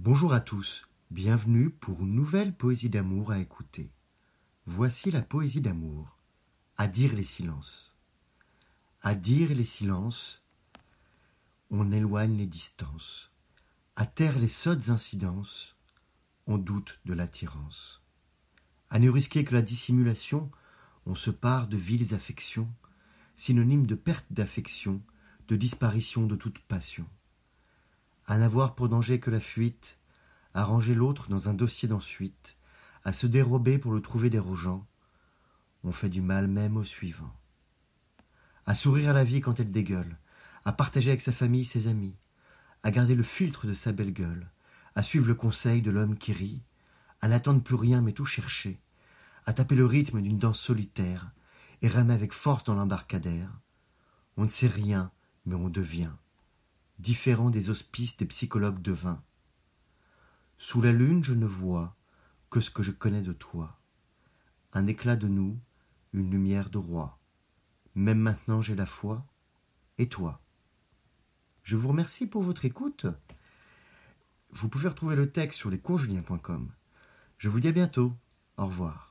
Bonjour à tous, bienvenue pour une nouvelle poésie d'amour à écouter. Voici la poésie d'amour, à dire les silences. À dire les silences, on éloigne les distances, à terre les sottes incidences, on doute de l'attirance. À ne risquer que la dissimulation, on se part de viles affections, synonymes de perte d'affection, de disparition de toute passion à n'avoir pour danger que la fuite, à ranger l'autre dans un dossier d'ensuite, à se dérober pour le trouver dérogeant, on fait du mal même au suivant. À sourire à la vie quand elle dégueule, à partager avec sa famille ses amis, à garder le filtre de sa belle gueule, à suivre le conseil de l'homme qui rit, à n'attendre plus rien mais tout chercher, à taper le rythme d'une danse solitaire, et ramer avec force dans l'embarcadère. On ne sait rien, mais on devient différent des hospices des psychologues devins. Sous la lune, je ne vois que ce que je connais de toi. Un éclat de nous, une lumière de roi. Même maintenant, j'ai la foi. Et toi? Je vous remercie pour votre écoute. Vous pouvez retrouver le texte sur lescoursjulien.com. Je vous dis à bientôt. Au revoir.